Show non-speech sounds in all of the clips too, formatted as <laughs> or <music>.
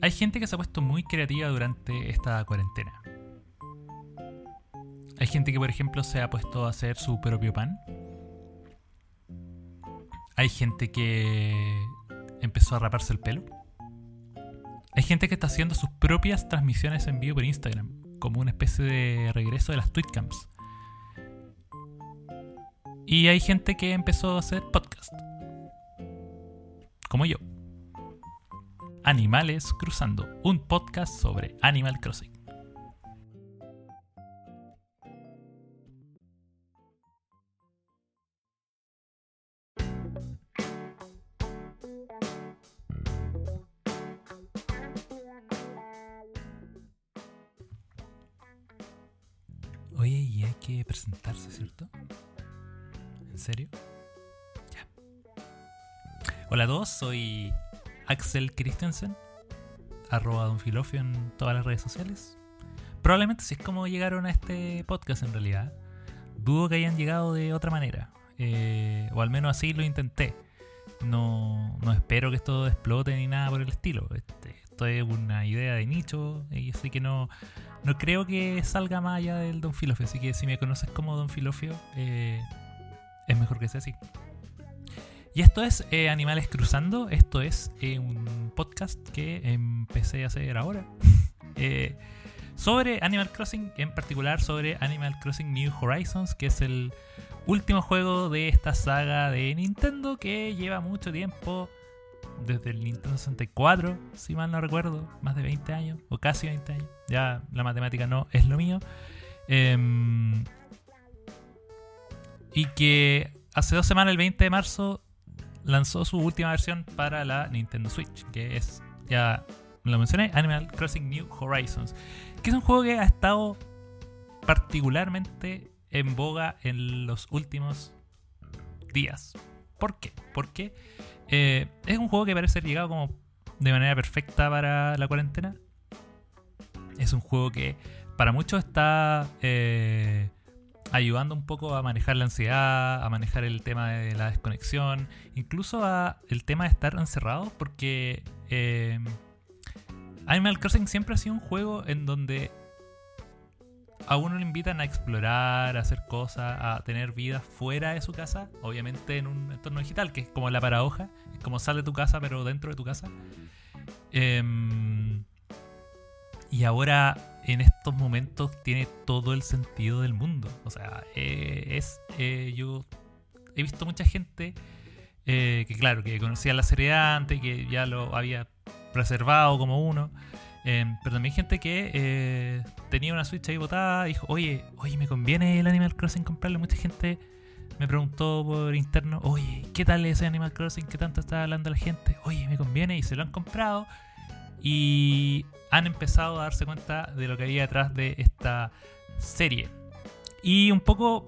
hay gente que se ha puesto muy creativa durante esta cuarentena. Hay gente que, por ejemplo, se ha puesto a hacer su propio pan. Hay gente que empezó a raparse el pelo. Hay gente que está haciendo sus propias transmisiones en vivo por Instagram, como una especie de regreso de las tweetcams. Y hay gente que empezó a hacer podcast. Como yo. Animales Cruzando, un podcast sobre Animal Crossing. Oye, y hay que presentarse, ¿cierto? ¿En serio? Ya. Hola a todos, soy Axel Christensen, arroba Don Filofio en todas las redes sociales. Probablemente si es como llegaron a este podcast en realidad. Dudo que hayan llegado de otra manera. Eh, o al menos así lo intenté. No, no espero que esto explote ni nada por el estilo. Este, esto es una idea de nicho y así que no, no creo que salga más allá del Don Filofio. Así que si me conoces como Don Filofio, eh, es mejor que sea así. Y esto es eh, Animales Cruzando. Esto es eh, un podcast que empecé a hacer ahora. <laughs> Eh, sobre Animal Crossing, en particular sobre Animal Crossing New Horizons, que es el último juego de esta saga de Nintendo que lleva mucho tiempo. Desde el Nintendo 64, si mal no recuerdo, más de 20 años, o casi 20 años. Ya la matemática no es lo mío. Em, y que hace dos semanas, el 20 de marzo, lanzó su última versión para la Nintendo Switch, que es, ya lo mencioné, Animal Crossing New Horizons, que es un juego que ha estado particularmente en boga en los últimos días. ¿Por qué? Porque eh, es un juego que parece haber llegado como de manera perfecta para la cuarentena. Es un juego que para muchos está eh, ayudando un poco a manejar la ansiedad, a manejar el tema de la desconexión, incluso a el tema de estar encerrado, porque eh, Animal Crossing siempre ha sido un juego en donde a uno le invitan a explorar, a hacer cosas, a tener vida fuera de su casa, obviamente en un entorno digital, que es como la paradoja, es como sale de tu casa pero dentro de tu casa. Em, y ahora en estos momentos tiene todo el sentido del mundo. O sea, eh, es. Eh, yo he visto mucha gente eh, que, claro, que conocía la serie antes, que ya lo había reservado como uno. pero también gente que tenía una Switch ahí botada y dijo: Oye, oye, me conviene el Animal Crossing comprarle. Mucha gente me preguntó por interno: Oye, ¿qué tal ese Animal Crossing? ¿Qué tanto está hablando la gente? Oye, me conviene y se lo han comprado. Y han empezado a darse cuenta de lo que había detrás de esta serie. Y un poco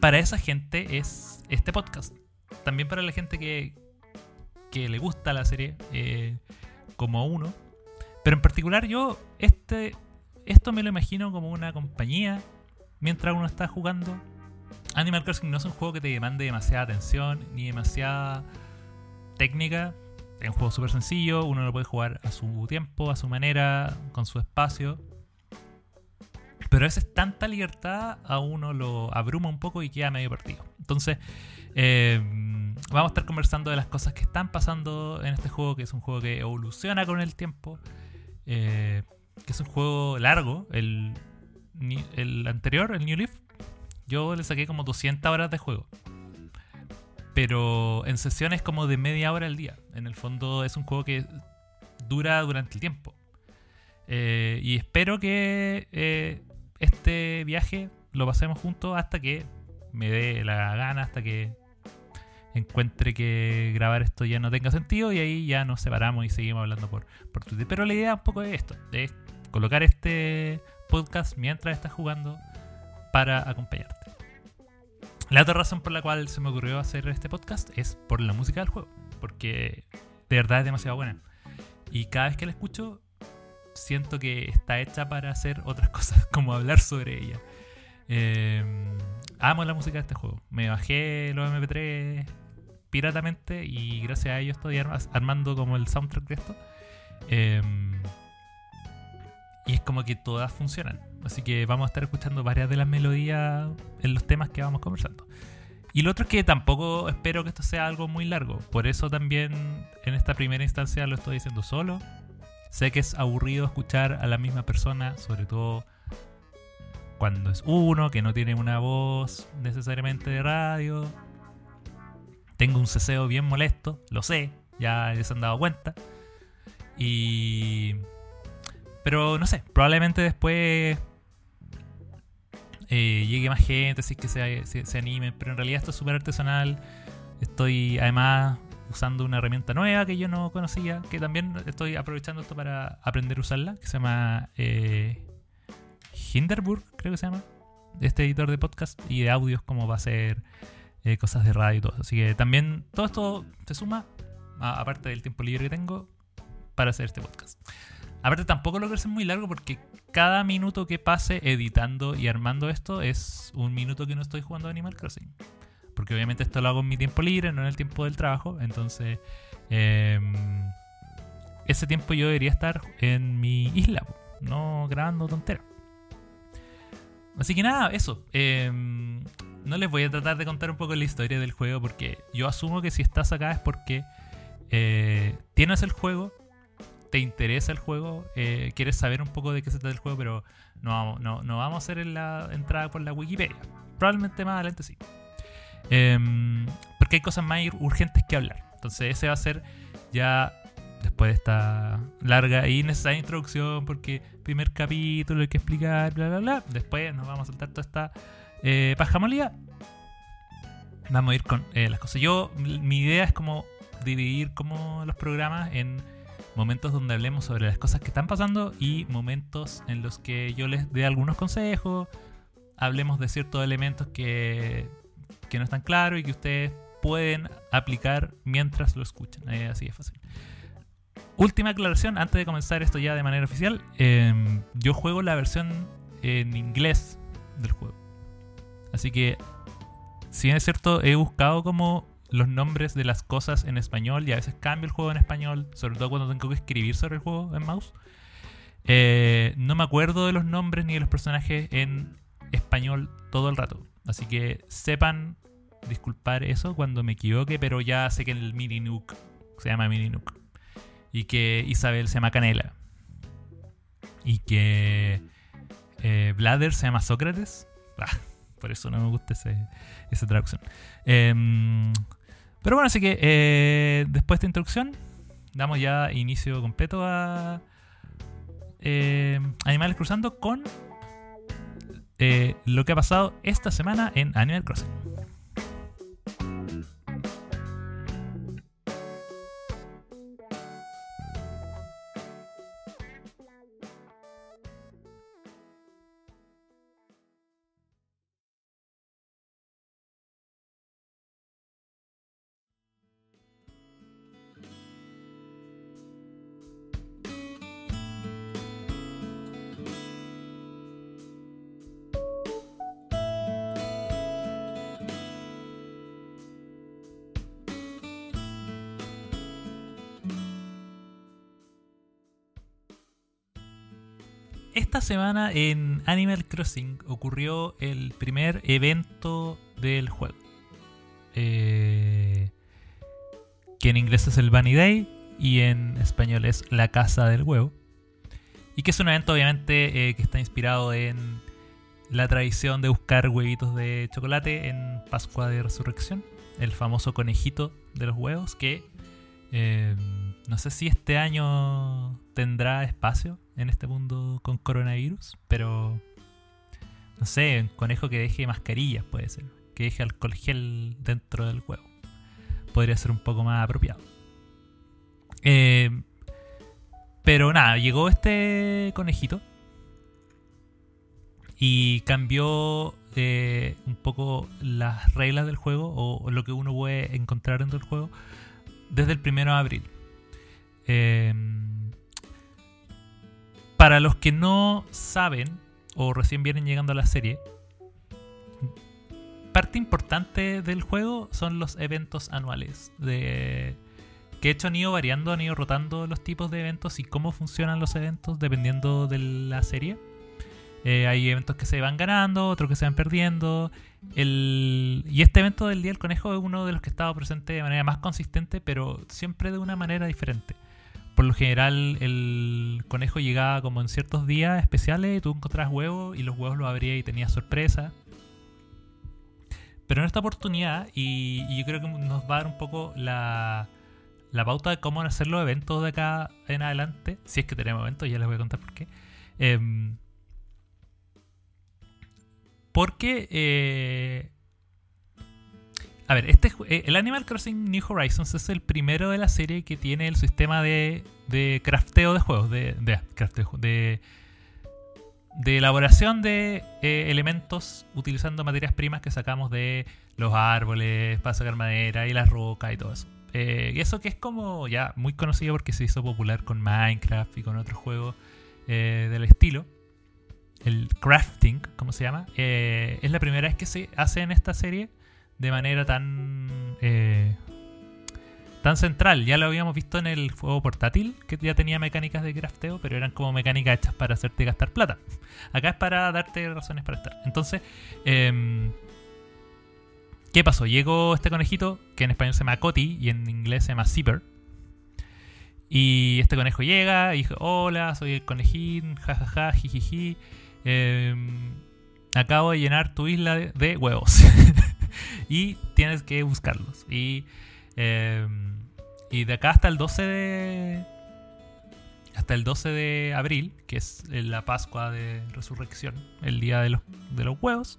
para esa gente es este podcast. También para la gente que, que le gusta la serie, eh, como uno. Pero en particular yo, este, esto me lo imagino como una compañía mientras uno está jugando. Animal Crossing no es un juego que te demande demasiada atención ni demasiada técnica. Es un juego súper sencillo, uno lo puede jugar a su tiempo, a su manera, con su espacio. Pero a veces tanta libertad a uno lo abruma un poco y queda medio perdido. Entonces, eh, vamos a estar conversando de las cosas que están pasando en este juego, que es un juego que evoluciona con el tiempo, eh, que es un juego largo. El, el anterior, el New Leaf, yo le saqué como 200 horas de juego pero en sesiones como de media hora al día. En el fondo es un juego que dura durante el tiempo. Eh, y espero que eh, este viaje lo pasemos juntos hasta que me dé la gana, hasta que encuentre que grabar esto ya no tenga sentido y ahí ya nos separamos y seguimos hablando por, por Twitter. Pero la idea un poco es esto, de colocar este podcast mientras estás jugando para acompañarte. La otra razón por la cual se me ocurrió hacer este podcast es por la música del juego, porque de verdad es demasiado buena. Y cada vez que la escucho, siento que está hecha para hacer otras <laughs> cosas, como hablar sobre ella. Em, amo la música de este juego. Me bajé los MP3 piratamente y gracias a ello estoy armando como el soundtrack de esto. Em, y es como que todas funcionan. Así que vamos a estar escuchando varias de las melodías en los temas que vamos conversando. Y lo otro es que tampoco espero que esto sea algo muy largo. Por eso también en esta primera instancia lo estoy diciendo solo. Sé que es aburrido escuchar a la misma persona, sobre todo cuando es uno, que no tiene una voz necesariamente de radio. Tengo un ceseo bien molesto, lo sé, ya se han dado cuenta. Y... Pero no sé, probablemente después eh, llegue más gente, así que se, se, animen. Pero en realidad esto es súper artesanal. Estoy además usando una herramienta nueva que yo no conocía, que también estoy aprovechando esto para aprender a usarla, que se llama eh, Hinderburg, creo que se llama. Este editor de podcast y de audios, como va a ser eh, cosas de radio y todo. Así que también todo esto se suma, aparte del tiempo libre que tengo, para hacer este podcast. Aparte tampoco lo quiero hacer muy largo porque cada minuto que pase editando y armando esto es un minuto que no estoy jugando Animal Crossing. Porque obviamente esto lo hago en mi tiempo libre, no en el tiempo del trabajo. Entonces, em, ese tiempo yo debería estar en mi isla, no grabando tonteras. Así que nada, eso. Em, no les voy a tratar de contar un poco la historia del juego porque yo asumo que si estás acá es porque eh, tienes el juego, te interesa el juego, eh, quieres saber un poco de qué se trata el juego, pero no, no, no vamos a hacer en la entrada por la Wikipedia. Probablemente más adelante sí. Em, porque hay cosas más urgentes que hablar. Entonces ese va a ser ya después de esta larga y necesaria introducción, porque primer capítulo hay que explicar, bla, bla, bla. Después nos vamos a saltar toda esta eh, pajamolía. Vamos a ir con eh, las cosas. Yo, mi idea es como dividir como los programas en momentos donde hablemos sobre las cosas que están pasando y momentos en los que yo les dé algunos consejos, hablemos de ciertos elementos que, que no están claros y que ustedes pueden aplicar mientras lo escuchan. así de fácil. Última aclaración, antes de comenzar esto ya de manera oficial, em, yo juego la versión en inglés del juego. Así que, si bien es cierto, he buscado como los nombres de las cosas en español y a veces cambio el juego en español, sobre todo cuando tengo que escribir sobre el juego en mouse. Eh, no me acuerdo de los nombres ni de los personajes en español todo el rato. Así que sepan disculpar eso cuando me equivoque, pero ya sé que el Mini Nook se llama Mini Nook. Y que Isabel se llama Canela. Y que eh, Bladder se llama Sócrates. Ah, por eso no me gusta esa traducción. Em, pero bueno, así que eh, después de esta introducción, damos ya inicio completo a eh, Animales Cruzando con eh, lo que ha pasado esta semana en Animal Crossing. Semana en Animal Crossing ocurrió el primer evento del juego. Eh, que en inglés es el Bunny Day y en español es la Casa del Huevo. Y que es un evento obviamente eh, que está inspirado en la tradición de buscar huevitos de chocolate en Pascua de Resurrección. El famoso conejito de los huevos que eh, no sé si este año tendrá espacio en este mundo con coronavirus, pero no sé, un conejo que deje mascarillas puede ser, que deje alcohol gel dentro del huevo. Podría ser un poco más apropiado. Eh, pero nada, llegó este conejito y cambió eh, un poco las reglas del juego o lo que uno puede encontrar dentro del juego desde el primero de abril. Eh, para los que no saben o recién vienen llegando a la serie, parte importante del juego son los eventos anuales de Que de hecho han ido variando, han ido rotando los tipos de eventos y cómo funcionan los eventos dependiendo de la serie. Eh, hay eventos que se van ganando, otros que se van perdiendo. Y este evento del Día del Conejo es uno de los que ha estado presente de manera más consistente, pero siempre de una manera diferente. Por lo general, el conejo llegaba como en ciertos días especiales y tú encontrabas huevos y los huevos los abrías y tenías sorpresa. Pero en esta oportunidad, y, yo creo que nos va a dar un poco la, la pauta de cómo hacer los eventos de acá en adelante, si es que tenemos eventos, ya les voy a contar por qué. Em, porque eh, a ver, este, eh, el Animal Crossing New Horizons es el primero de la serie que tiene el sistema de, de crafteo de juegos, de, de, de, elaboración de eh, elementos utilizando materias primas que sacamos de los árboles para sacar madera y las rocas y todo eso. Eh, y eso que es como ya muy conocido porque se hizo popular con Minecraft y con otros juegos del estilo. El crafting, como se llama, es la primera vez que se hace en esta serie de manera tan eh, tan central. Ya lo habíamos visto en el juego portátil, que ya tenía mecánicas de crafteo, pero eran como mecánicas hechas para hacerte gastar plata. Acá es para darte razones para estar. Entonces, em, ¿qué pasó? Llegó este conejito, que en español se llama Coti y en inglés se llama Zipper. Y este conejo llega y dice, hola, soy el conejín, jajaja, jijiji. Em, acabo de llenar tu isla de huevos. <laughs> <laughs> y tienes que buscarlos. Y, em, y de acá hasta el 12 de. Hasta el 12 de abril, que es la Pascua de Resurrección, el día de los, de los huevos,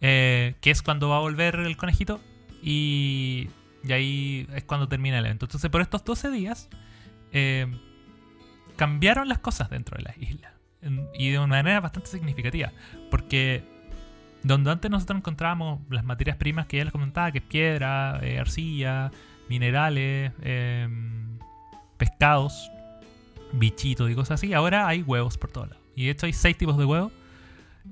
eh, que es cuando va a volver el conejito, y, y, ahí es cuando termina el evento. Entonces, por estos 12 días, em, cambiaron las cosas dentro de la isla. Y de una manera bastante significativa. Porque donde antes nosotros encontrábamos las materias primas que ya les comentaba, que es piedra, eh, arcilla, minerales, em, pescados, bichitos y cosas así. Ahora hay huevos por todos lados. Y de hecho hay seis tipos de huevos.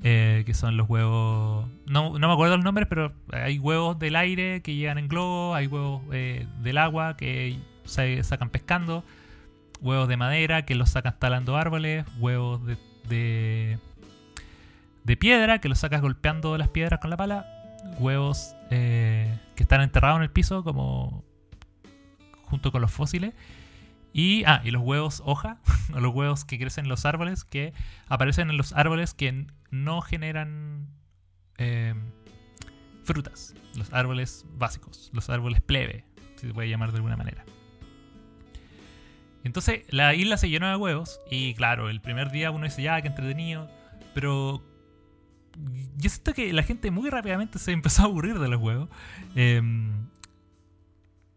Eh, que son los huevos. No, me acuerdo los nombres, pero hay huevos del aire que llegan en globo, hay huevos eh, del agua que se sacan pescando, huevos de madera que los sacan talando árboles, huevos de de piedra que los sacas golpeando las piedras con la pala, huevos eh, que están enterrados en el piso como junto con los fósiles. Y, ah, y los huevos hoja, <laughs> o los huevos que crecen en los árboles, que aparecen en los árboles que no generan eh, frutas. Los árboles básicos, los árboles plebe, si se puede llamar de alguna manera. Entonces la isla se llenó de huevos y claro, el primer día uno dice ya, que entretenido, pero yo siento que la gente muy rápidamente se empezó a aburrir de los huevos. Em,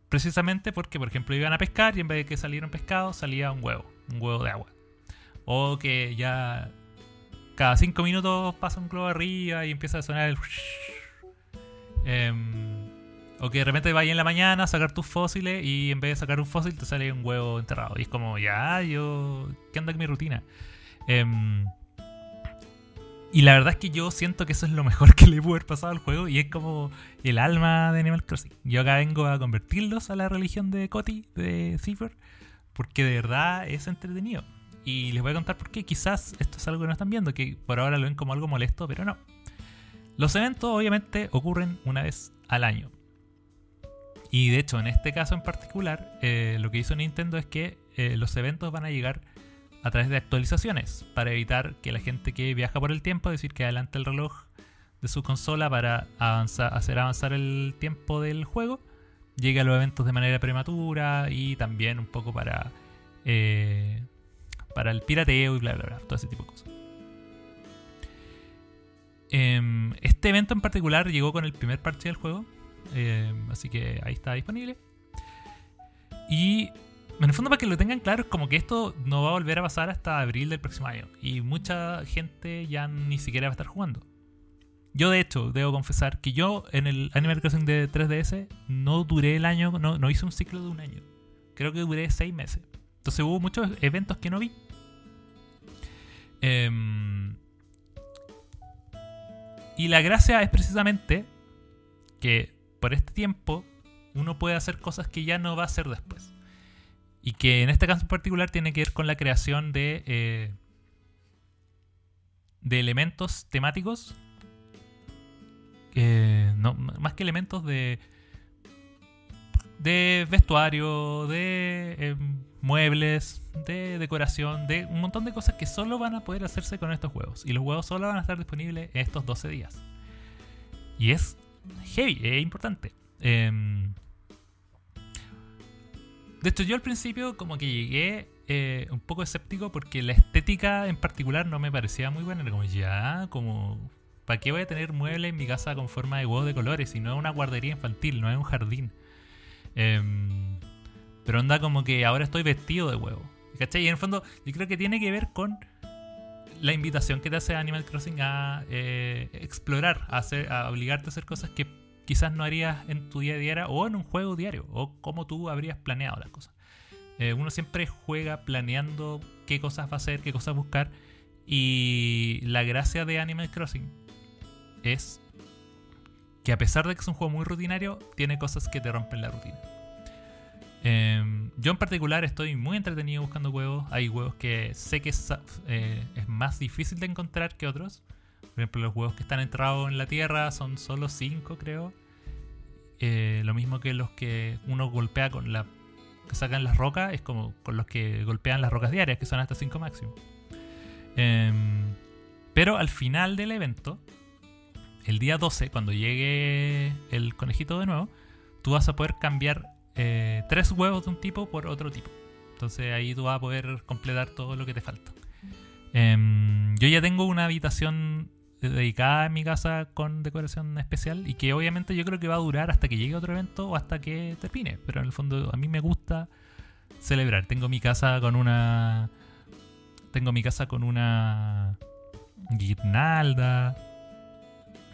precisamente porque, por ejemplo, iban a pescar y en vez de que saliera un pescado, salía un huevo, un huevo de agua. O que ya cada cinco minutos pasa un globo arriba y empieza a sonar el... Em, o que de repente vaya en la mañana a sacar tus fósiles y en vez de sacar un fósil te sale un huevo enterrado. Y es como, ya, yo... ¿Qué anda con mi rutina? Eh, y la verdad es que yo siento que eso es lo mejor <laughs> que le pudo haber pasado al juego y es como el alma de Animal Crossing. Yo acá vengo a convertirlos a la religión de Coti, de Cipher, porque de verdad es entretenido. Y les voy a contar por qué. Quizás esto es algo que no están viendo, que por ahora lo ven como algo molesto, pero no. Los eventos obviamente ocurren una vez al año. Y de hecho, en este caso en particular, eh, lo que hizo Nintendo es que eh, los eventos van a llegar a través de actualizaciones para evitar que la gente que viaja por el tiempo, es decir, que adelante el reloj de su consola para hacer avanzar el tiempo del juego, llegue a los eventos de manera prematura y también un poco para, eh, para el pirateo y bla, bla, bla, todo ese tipo de cosas. Em, este evento en particular llegó con el primer parche del juego, em, así que ahí está disponible. Y en el fondo, para que lo tengan claro, es como que esto no va a volver a pasar hasta abril del próximo año. Y mucha gente ya ni siquiera va a estar jugando. Yo, de hecho, debo confesar que yo en el Animal Crossing de 3DS no duré el año, no, no hice un ciclo de un año. Creo que duré seis meses. Entonces hubo muchos eventos que no vi. Em, y la gracia es precisamente que por este tiempo uno puede hacer cosas que ya no va a hacer después. Y que en este caso en particular tiene que ver con la creación de, eh, de elementos temáticos. no, más que elementos de, de vestuario, de em, muebles, de decoración, de un montón de cosas que solo van a poder hacerse con estos juegos. Y los juegos solo van a estar disponibles estos 12 días. Y es heavy, es importante. Em, de hecho, yo al principio como que llegué eh, un poco escéptico porque la estética en particular no me parecía muy buena. Era como, ya, como, ¿para qué voy a tener muebles en mi casa con forma de huevos de colores? Si no es una guardería infantil, no es un jardín. Em, pero anda como que ahora estoy vestido de huevo. ¿Cachai? Y en el fondo yo creo que tiene que ver con la invitación que te hace Animal Crossing a eh, explorar, a, hacer, a obligarte a hacer cosas que quizás no harías en tu día a día o en un juego diario, o como tú habrías planeado las cosas. Eh, uno siempre juega planeando qué cosas va a hacer, qué cosas buscar, y la gracia de Animal Crossing es que a pesar de que es un juego muy rutinario, tiene cosas que te rompen la rutina. Em, yo en particular estoy muy entretenido buscando huevos. Hay huevos que sé que es, eh, es más difícil de encontrar que otros. Por ejemplo, los huevos que están enterrados en la tierra son solo 5, creo. Eh, lo mismo que los que uno golpea con la. que sacan las rocas, es como con los que golpean las rocas diarias, que son hasta 5 máximo. Em, pero al final del evento, el día 12, cuando llegue el conejito de nuevo, tú vas a poder cambiar eh, tres huevos de un tipo por otro tipo. Entonces ahí tú vas a poder completar todo lo que te falta. Em, yo ya tengo una habitación dedicada en mi casa con decoración especial y que obviamente yo creo que va a durar hasta que llegue otro evento o hasta que termine. Pero en el fondo a mí me gusta celebrar. Tengo mi casa con una. Tengo mi casa con una guirnalda.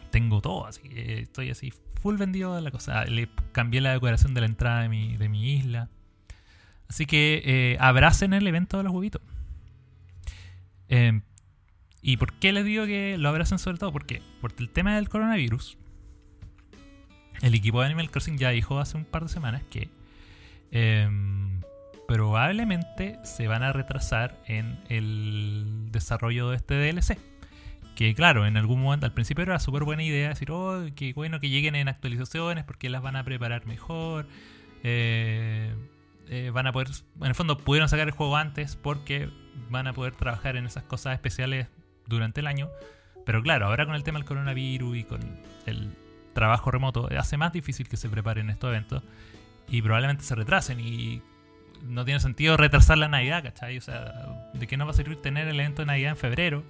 Tengo todo, así que estoy así full vendido de la cosa. Le cambié la decoración de la entrada de mi, de mi isla. Así que eh, abracen el evento de los huevitos. Eh, ¿Y por qué les digo que lo abracen sobre todo? Porque por el tema del coronavirus, el equipo de Animal Crossing ya dijo hace un par de semanas que em, probablemente se van a retrasar en el desarrollo de este DLC. Que claro, en algún momento, al principio era súper buena idea decir, oh, qué bueno que lleguen en actualizaciones porque las van a preparar mejor. Eh, eh, van a poder, en el fondo pudieron sacar el juego antes porque van a poder trabajar en esas cosas especiales durante el año. Pero claro, ahora con el tema del coronavirus y con el trabajo remoto, hace más difícil que se preparen estos eventos y probablemente se retrasen y no tiene sentido retrasar la Navidad, ¿cachai? O sea, ¿de qué no va a servir tener el evento de Navidad en febrero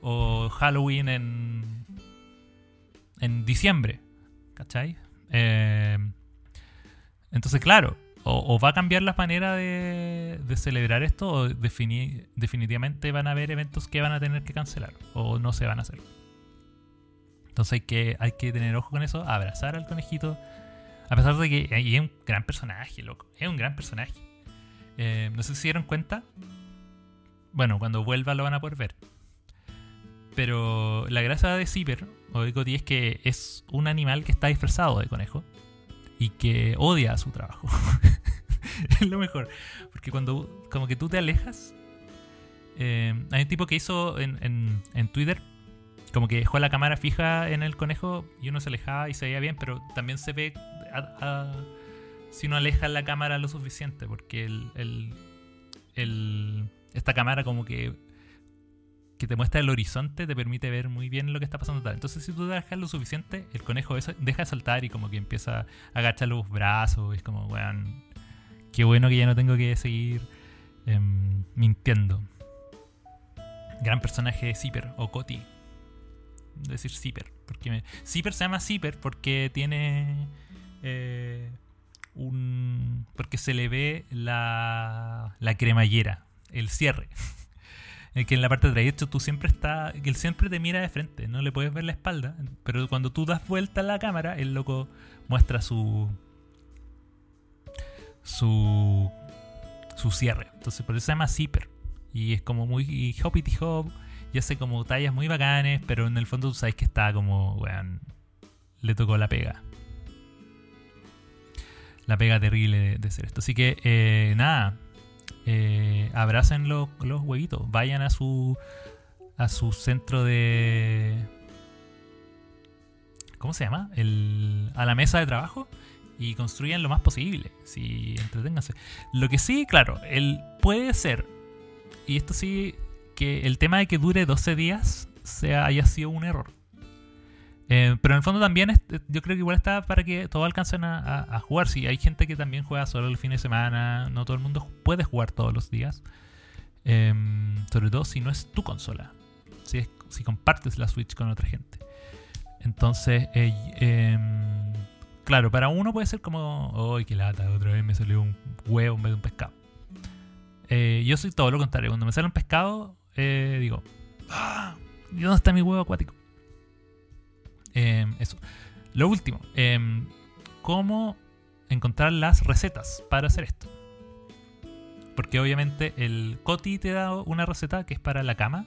o Halloween en, en diciembre, ¿cachai? Eh, entonces, claro, o, va a cambiar la manera de, celebrar esto o definitivamente van a haber eventos que van a tener que cancelar o no se van a hacer. Entonces hay que, tener ojo con eso, abrazar al conejito. A pesar de que es un gran personaje, loco. Es un gran personaje. Eh, no sé si dieron cuenta. Bueno, cuando vuelva lo van a poder ver. Pero la gracia de Zipper o de Cody es que es un animal que está disfrazado de conejo y que odia su trabajo. <laughs> es lo mejor. Porque cuando como que tú te alejas, eh, hay un tipo que hizo en, en, Twitter, como que dejó la cámara fija en el conejo y uno se alejaba y se veía bien, pero también se ve si uno aleja la cámara lo suficiente, porque el, el, esta cámara como que que te muestra el horizonte te permite ver muy bien lo que está pasando. Entonces, si tú dejas lo suficiente, el conejo deja de saltar y como que empieza a agachar los brazos. es como, weón, qué bueno que ya no tengo que seguir em, mintiendo. Gran personaje Zipper o Coti. Decir Zipper. Porque me... Zipper se llama Zipper porque tiene eh, un. Porque se le ve la, la cremallera, el cierre. <laughs> que en la parte de atrás, tú siempre está, que él siempre te mira de frente, no le puedes ver la espalda, pero cuando tú das vuelta a la cámara, el loco muestra su su su cierre. Entonces por eso se llama zipper y es como muy hoppity hop y hace como tallas muy bacanes, pero en el fondo tú sabes que está como, weón, le tocó la pega. la pega terrible de, de hacer esto. Así que, eh, nada, eh, abracen los, los huevitos, vayan a su a su centro de ¿cómo se llama? El, a la mesa de trabajo y construyan lo más posible. Sí, entreténganse. Lo que sí, claro, él puede ser, y esto sí, que el tema de que dure 12 días sea, haya sido un error. Eh, pero en el fondo también es- yo creo que igual está para que todos alcancen a, jugar. Si hay gente que también juega solo el fin de semana, no todo el mundo puede jugar todos los días. Em, sobre todo si no es tu consola. Si, es- si compartes la Switch con otra gente. Entonces, eh, em, claro, para uno puede ser como, ¡ay, qué lata! Otra vez me salió un huevo en vez de un pescado. Eh, yo soy todo lo contrario. Cuando me sale un pescado, eh, digo, ¡ah! ¿y dónde está mi huevo acuático? Em, eso. Lo último, em, ¿cómo encontrar las recetas para hacer esto? Porque obviamente el Coti te da una receta que es para la cama,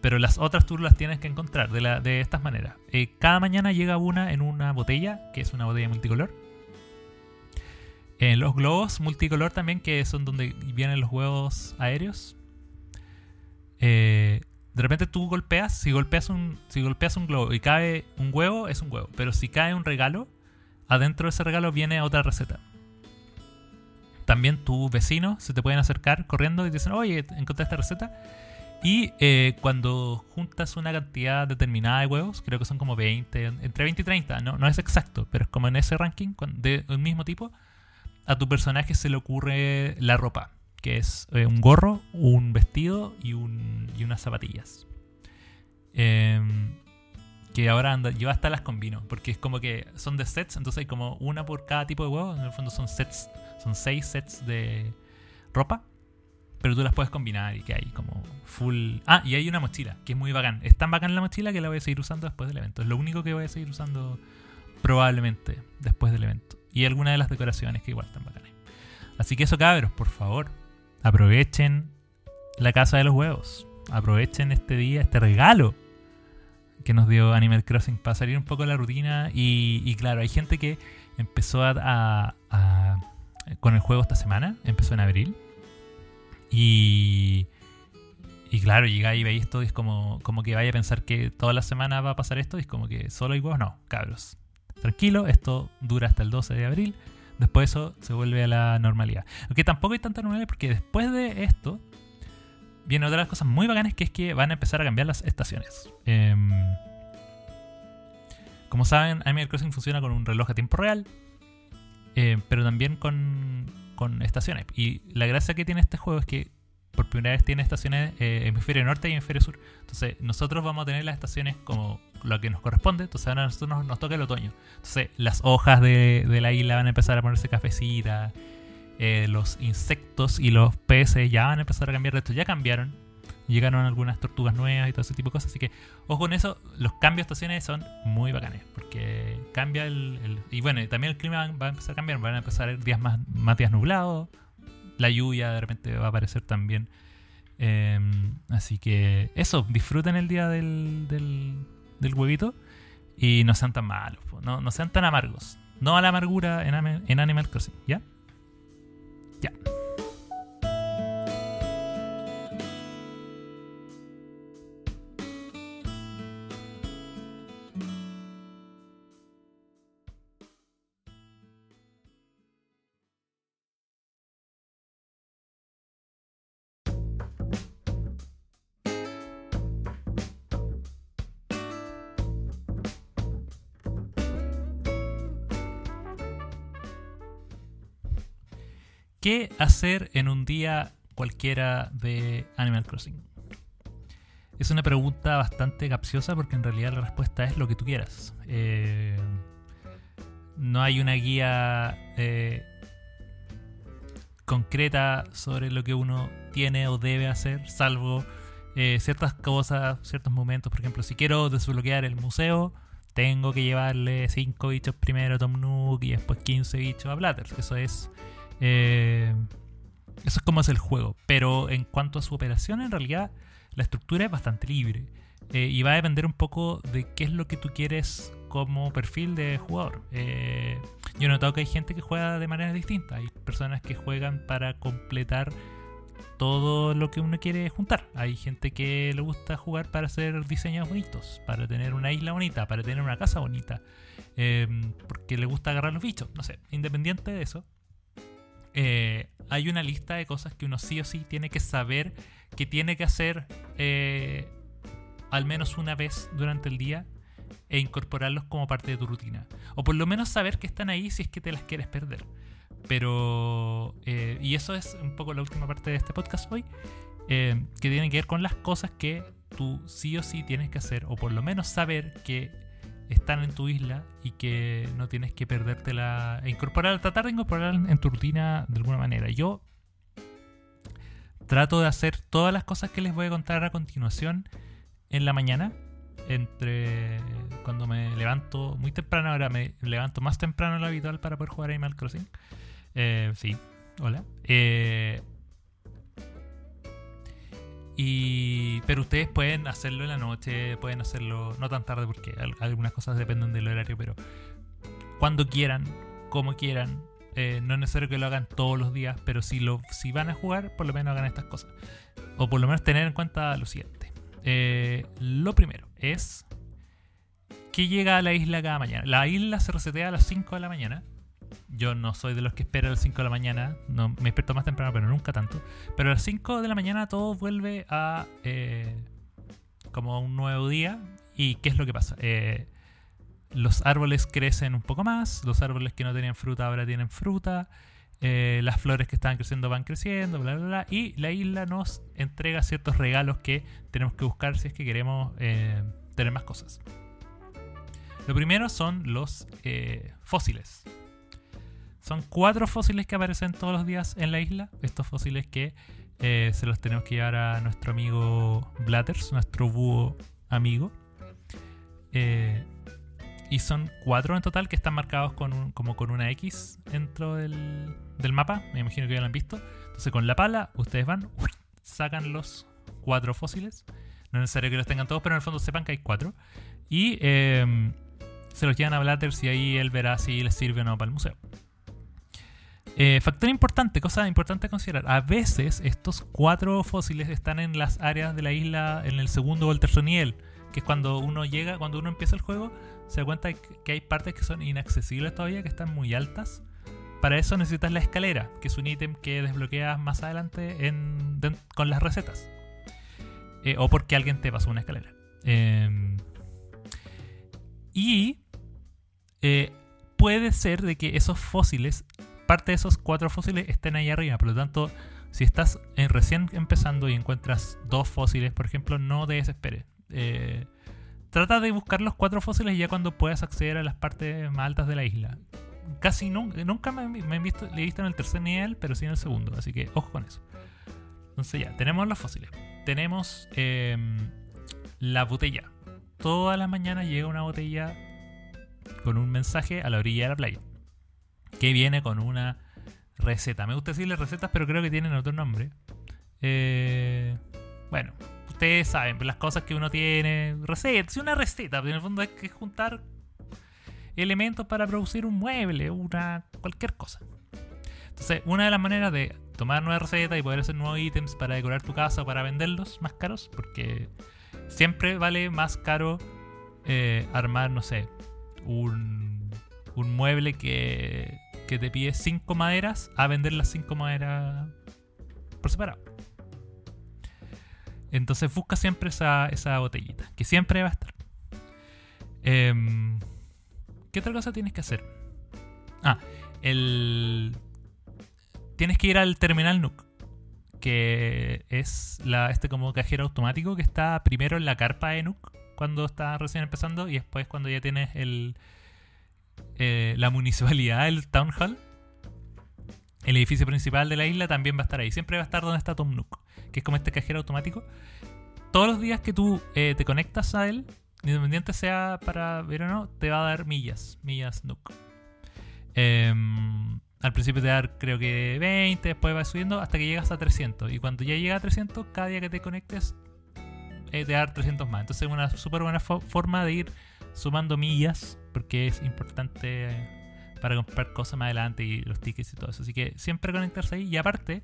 pero las otras tú las tienes que encontrar de, la, de estas maneras. Eh, cada mañana llega una en una botella, que es una botella multicolor. En los globos multicolor también, que son donde vienen los huevos aéreos. Eh, de repente tú golpeas, si golpeas un, si golpeas un globo y cae un huevo, es un huevo. Pero si cae un regalo, adentro de ese regalo viene otra receta. También tus vecinos se te pueden acercar corriendo y dicen, oye, encontré esta receta. Y eh, cuando juntas una cantidad determinada de huevos, creo que son como 20, entre 20 y 30, no, no es exacto, pero es como en ese ranking de un mismo tipo, a tu personaje se le ocurre la ropa, que es eh, un gorro, un vestido y, un, y unas zapatillas. Em, que ahora anda, yo hasta las combino, porque es como que son de sets, entonces hay como una por cada tipo de huevo, en el fondo son sets, son seis sets de ropa, pero tú las puedes combinar y que hay como full... Ah, y hay una mochila, que es muy bacán, es tan bacán la mochila que la voy a seguir usando después del evento, es lo único que voy a seguir usando probablemente después del evento, y algunas de las decoraciones que igual están bacanas. Así que eso cabros, por favor, aprovechen la casa de los huevos, aprovechen este día, este regalo que nos dio Animal Crossing para salir un poco de la rutina. Y, y claro, hay gente que empezó a, con el juego esta semana, empezó en abril. Y, y claro, llega y veis esto y es como, como que vaya a pensar que toda la semana va a pasar esto y es como que solo hay huevos. No, cabros. Tranquilo, esto dura hasta el 12 de abril. Después eso se vuelve a la normalidad. Aunque tampoco hay tanta normalidad porque después de esto viene otra de las cosas muy bacanas que es que van a empezar a cambiar las estaciones. Em, como saben, Animal Crossing funciona con un reloj a tiempo real, eh, pero también con, con estaciones. Y la gracia que tiene este juego es que por primera vez tiene estaciones eh, hemisferio norte y hemisferio sur. Entonces, nosotros vamos a tener las estaciones como lo que nos corresponde. Entonces, ahora a nosotros nos, toca el otoño. Entonces, las hojas de, de la isla van a empezar a ponerse cafecitas. eh, los insectos y los peces ya van a empezar a cambiar. De esto ya cambiaron. Llegaron algunas tortugas nuevas y todo ese tipo de cosas. Así que, ojo con eso. Los cambios de estaciones son muy bacanes. Porque cambia el. el- y bueno, también el clima va a empezar a cambiar. Van a empezar días más días nublados. La lluvia de repente va a aparecer también. Eh, así que eso, disfruten el día del, del, huevito. Y no sean tan malos. No, no sean tan amargos. No a la amargura en Animal Crossing, ¿ya? Ya. ¿Qué hacer en un día cualquiera de Animal Crossing? Es una pregunta bastante capciosa porque en realidad la respuesta es lo que tú quieras. Eh, no hay una guía eh, concreta sobre lo que uno tiene o debe hacer, salvo eh, ciertas cosas, ciertos momentos. Por ejemplo, si quiero desbloquear el museo, tengo que llevarle 5 bichos primero a Tom Nook y después 15 bichos a Blatters. Eso es. Eh, eso es como es el juego. Pero en cuanto a su operación, en realidad la estructura es bastante libre. Eh, y va a depender un poco de qué es lo que tú quieres como perfil de jugador. Eh, Yo he notado que hay gente que juega de manera distinta. Hay personas que juegan para completar todo lo que uno quiere juntar. Hay gente que le gusta jugar para hacer diseños bonitos, para tener una isla bonita, para tener una casa bonita, em, porque le gusta agarrar los bichos. No sé, independiente de eso, eh, hay una lista de cosas que uno sí o sí tiene que saber que tiene que hacer eh, al menos una vez durante el día e incorporarlos como parte de tu rutina. O por lo menos saber que están ahí si es que te las quieres perder. Pero, eh, y eso es un poco la última parte de este podcast hoy, que tiene que ver con las cosas que tú sí o sí tienes que hacer, o por lo menos saber que están en tu isla y que no tienes que perdértela, e incorporar, tratar de incorporar en tu rutina de alguna manera. Yo trato de hacer todas las cosas que les voy a contar a continuación en la mañana, entre cuando me levanto muy temprano, ahora me levanto más temprano de lo habitual para poder jugar Animal Crossing. Eh, sí, hola. Eh, y, pero ustedes pueden hacerlo en la noche, pueden hacerlo no tan tarde porque algunas cosas dependen del horario, pero cuando quieran, como quieran. Eh, no es necesario que lo hagan todos los días, pero si, lo, si van a jugar, por lo menos hagan estas cosas. O por lo menos tener en cuenta lo siguiente. lo primero es que llega a la isla cada mañana. La isla se resetea a las 5 de la mañana yo no soy de los que espera a las 5 de la mañana. No, me despierto más temprano, pero nunca tanto. Pero a las 5 de la mañana todo vuelve a eh, como un nuevo día. ¿Y qué es lo que pasa? Eh, los árboles crecen un poco más. Los árboles que no tenían fruta ahora tienen fruta. Eh, las flores que estaban creciendo van creciendo, bla, bla, bla. Y la isla nos entrega ciertos regalos que tenemos que buscar si es que queremos tener más cosas. Lo primero son los fósiles. Son cuatro fósiles que aparecen todos los días en la isla. Estos fósiles que eh, se los tenemos que llevar a nuestro amigo Blatters, nuestro búho amigo. Eh, y son cuatro en total que están marcados con como con una X dentro del, mapa. Me imagino que ya lo han visto. Entonces con la pala ustedes van, sacan los cuatro fósiles. No es necesario que los tengan todos, pero en el fondo sepan que hay cuatro. Y eh, se los llevan a Blatters y ahí él verá si les sirve o no para el museo. Eh, factor importante, cosa importante a considerar. A veces estos cuatro fósiles están en las áreas de la isla en el segundo o el tercer nivel. Que es cuando uno llega, cuando uno empieza el juego, se da cuenta que hay partes que son inaccesibles todavía, que están muy altas. Para eso necesitas la escalera, que es un ítem que desbloqueas más adelante con las recetas. Eh, o porque alguien te pasó una escalera. Em, y eh, puede ser de que esos fósiles parte de esos cuatro fósiles estén ahí arriba. Por lo tanto, si estás recién empezando y encuentras dos fósiles, por ejemplo, no te desesperes. Eh, trata de buscar los cuatro fósiles ya cuando puedas acceder a las partes más altas de la isla. Casi nunca, nunca me, he visto, le he visto en el tercer nivel, pero sí en el segundo. Así que ojo con eso. Entonces ya, tenemos los fósiles. Tenemos em, la botella. Todas las mañanas llega una botella con un mensaje a la orilla de la playa que viene con una receta. Me gusta decirle recetas, pero creo que tienen otro nombre. Eh, bueno, ustedes saben, las cosas que uno tiene, recetas, una receta, en el fondo hay que juntar elementos para producir un mueble, una cualquier cosa. Entonces, una de las maneras de tomar nueva receta y poder hacer nuevos ítems para decorar tu casa o para venderlos más caros, porque siempre vale más caro eh, armar, no sé, un, un mueble que que te pide 5 maderas a vender las 5 maderas por separado. Entonces busca siempre esa, esa botellita, que siempre va a estar. Em, ¿Qué otra cosa tienes que hacer? Ah, el... Tienes que ir al terminal NUC, que es la, este como cajero automático que está primero en la carpa de NUC cuando está recién empezando y después cuando ya tienes el, eh, la municipalidad, el Town Hall, el edificio principal de la isla también va a estar ahí. Siempre va a estar donde está Tom Nook, que es como este cajero automático. Todos los días que tú eh, te conectas a él, independiente sea para ver o no, te va a dar millas, millas Nook. Em, al principio te va a dar creo que 20, después va subiendo hasta que llegas a 300. Y cuando ya llega a 300, cada día que te conectes, eh, te va a dar 300 más. Entonces es una súper buena forma de ir sumando millas porque es importante para comprar cosas más adelante y los tickets y todo eso. Así que siempre conectarse ahí y aparte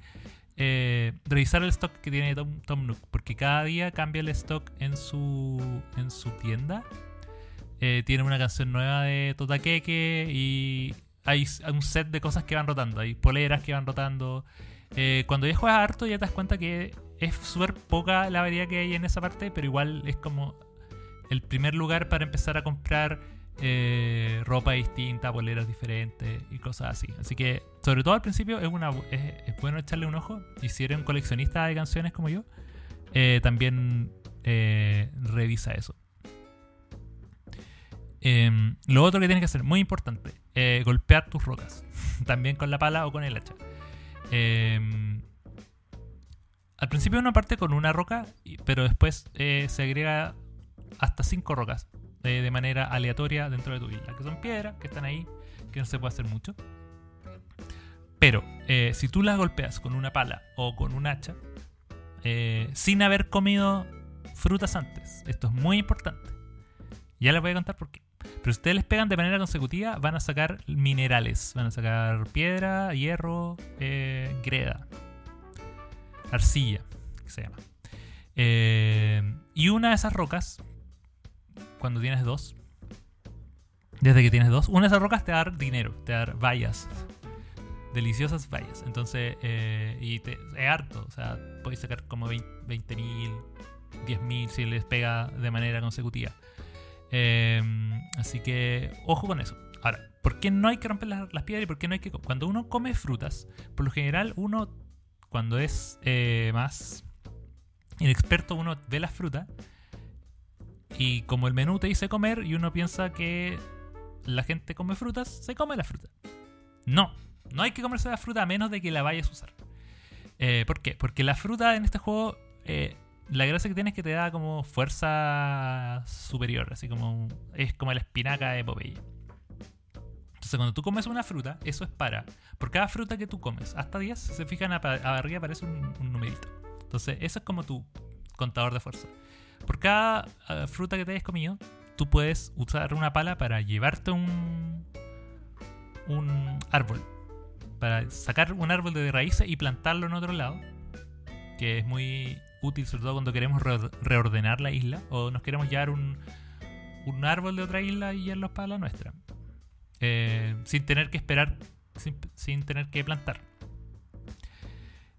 eh, revisar el stock que tiene Tom, Nook, porque cada día cambia el stock en su, en su tienda. Eh, tiene una canción nueva de Totakeke y hay un set de cosas que van rotando. Hay poleras que van rotando. Eh, cuando ya juegas harto ya te das cuenta que es súper poca la variedad que hay en esa parte, pero igual es como el primer lugar para empezar a comprar eh, ropa distinta, boleras diferentes y cosas así. Así que, sobre todo al principio, es, bueno echarle un ojo. Y si eres un coleccionista de canciones como yo, eh, también eh, revisa eso. Em, lo otro que tienes que hacer, muy importante, golpear tus rocas. <laughs> también con la pala o con el hacha. Em, al principio uno parte con una roca, pero después se agrega hasta cinco rocas eh, de manera aleatoria dentro de tu isla, que son piedras que están ahí, que no se puede hacer mucho. Pero eh, si tú las golpeas con una pala o con un hacha, eh, sin haber comido frutas antes, esto es muy importante. Ya les voy a contar por qué. Pero si ustedes les pegan de manera consecutiva, van a sacar minerales. Van a sacar piedra, hierro, greda, arcilla, que se llama. y una de esas rocas cuando tienes dos. Desde que tienes dos. Una de esas rocas te da dinero, te da vallas. Deliciosas vallas. Entonces, eh, y es harto. O sea, podéis sacar como 20 mil, 10 mil si les pega de manera consecutiva. Em, así que, ojo con eso. Ahora, ¿por qué no hay que romper las, piedras y por qué no hay que... Cuando uno come frutas, por lo general uno, cuando es eh, más inexperto, uno ve las frutas y como el menú te dice comer y uno piensa que la gente come frutas, se come la fruta. No, no hay que comerse la fruta a menos de que la vayas a usar. Eh, ¿Por qué? Porque la fruta en este juego, eh, la gracia que tiene es que te da como fuerza superior, así como es como la espinaca de Popeye. Entonces cuando tú comes una fruta, eso es para, por cada fruta que tú comes, hasta 10, se fijan arriba aparece un, un numerito. Entonces eso es como tu contador de fuerza. Por cada ah, fruta que te hayas comido, tú puedes usar una pala para llevarte un, un árbol. Para sacar un árbol de raíces y plantarlo en otro lado. Que es muy útil, sobre todo cuando queremos reordenar la isla. O nos queremos llevar un, un árbol de otra isla y llevarlo para la nuestra. Eh, sin tener que esperar, sin, tener que plantar.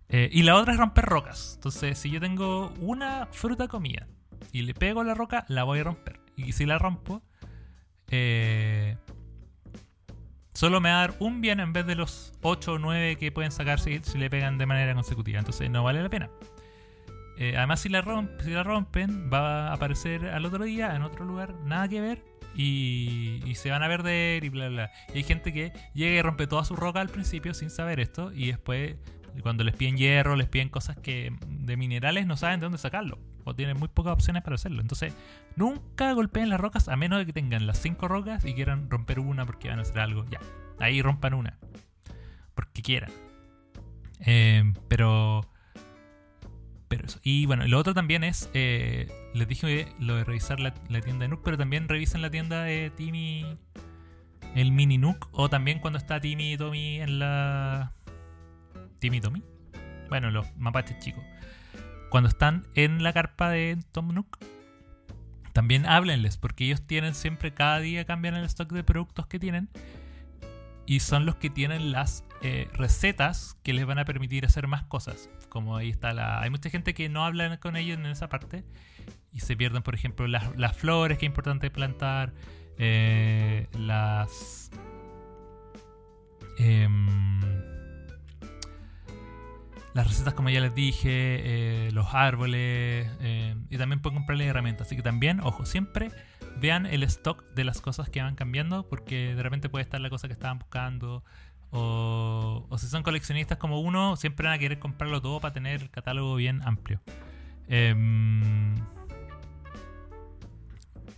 Eh, y la otra es romper rocas. Entonces, si yo tengo una fruta comida y le pego la roca, la voy a romper. Y si la rompo, eh, solo me va a dar un bien en vez de los 8 o 9 que pueden sacar si, le pegan de manera consecutiva. Entonces no vale la pena. Eh, además, si la, si la rompen, va a aparecer al otro día en otro lugar, nada que ver. Y, y, se van a perder y bla, bla. Y hay gente que llega y rompe toda su roca al principio sin saber esto. Y después, cuando les piden hierro, les piden cosas que de minerales, no saben de dónde sacarlo tienen muy pocas opciones para hacerlo. Entonces, nunca golpeen las rocas a menos de que tengan las cinco rocas y quieran romper una porque van a hacer algo. Ya, ahí rompan una. Porque quieran. Eh, pero. Pero eso. Y bueno, lo otro también es. Eh, les dije lo de revisar la, tienda de Nook, pero también revisen la tienda de Timmy. El mini Nook. O también cuando está Timmy y Tommy en la. Timmy y Tommy. Bueno, los mapaches chicos cuando están en la carpa de Tom Nook, también háblenles, porque ellos tienen siempre, cada día cambian el stock de productos que tienen y son los que tienen las eh, recetas que les van a permitir hacer más cosas. Como ahí está la. Hay mucha gente que no habla con ellos en esa parte y se pierden, por ejemplo, las, flores que es importante plantar, eh, las. Eh, las recetas, como ya les dije, eh, los árboles, eh, y también pueden comprarle herramientas. Así que también, ojo, siempre vean el stock de las cosas que van cambiando, porque de repente puede estar la cosa que estaban buscando. O, si son coleccionistas como uno, siempre van a querer comprarlo todo para tener el catálogo bien amplio. Em,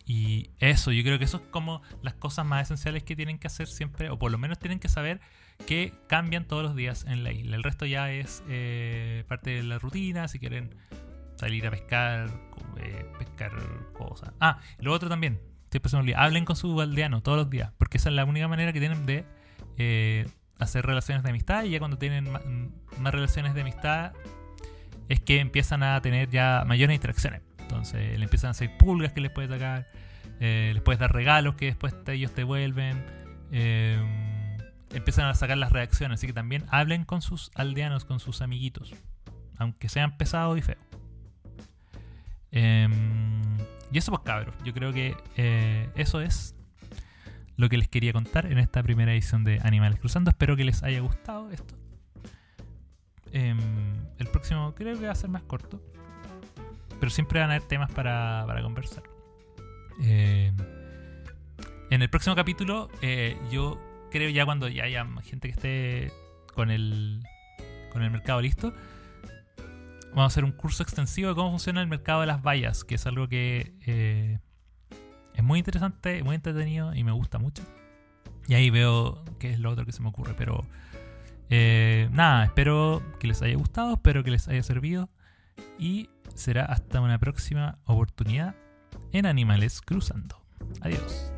y eso, yo creo que eso es como las cosas más esenciales que tienen que hacer siempre, o por lo menos tienen que saber que cambian todos los días en la isla. El resto ya es eh, parte de la rutina, si quieren salir a pescar, eh, pescar cosas. Ah, lo otro también, siempre se hablen con su aldeano todos los días, porque esa es la única manera que tienen de eh, hacer relaciones de amistad y ya cuando tienen más relaciones de amistad es que empiezan a tener ya mayores interacciones. Entonces le empiezan a hacer pulgas que les puedes sacar, les puedes dar regalos que después ellos te vuelven. Empiezan a sacar las reacciones, así que también hablen con sus aldeanos, con sus amiguitos, aunque sean pesados y feos. Em, y eso pues cabros, yo creo que eh, eso es lo que les quería contar en esta primera edición de Animales Cruzando. Espero que les haya gustado esto. Em, el próximo creo que va a ser más corto. Pero siempre van a haber temas para, conversar. Em, en el próximo capítulo, eh, yo creo ya cuando ya haya gente que esté con el, con el mercado listo, vamos a hacer un curso extensivo de cómo funciona el mercado de las vallas, que es algo que eh, es muy interesante, muy entretenido y me gusta mucho. Y ahí veo qué es lo otro que se me ocurre, pero eh, nada, espero que les haya gustado, espero que les haya servido y será hasta una próxima oportunidad en Animales Cruzando. Adiós.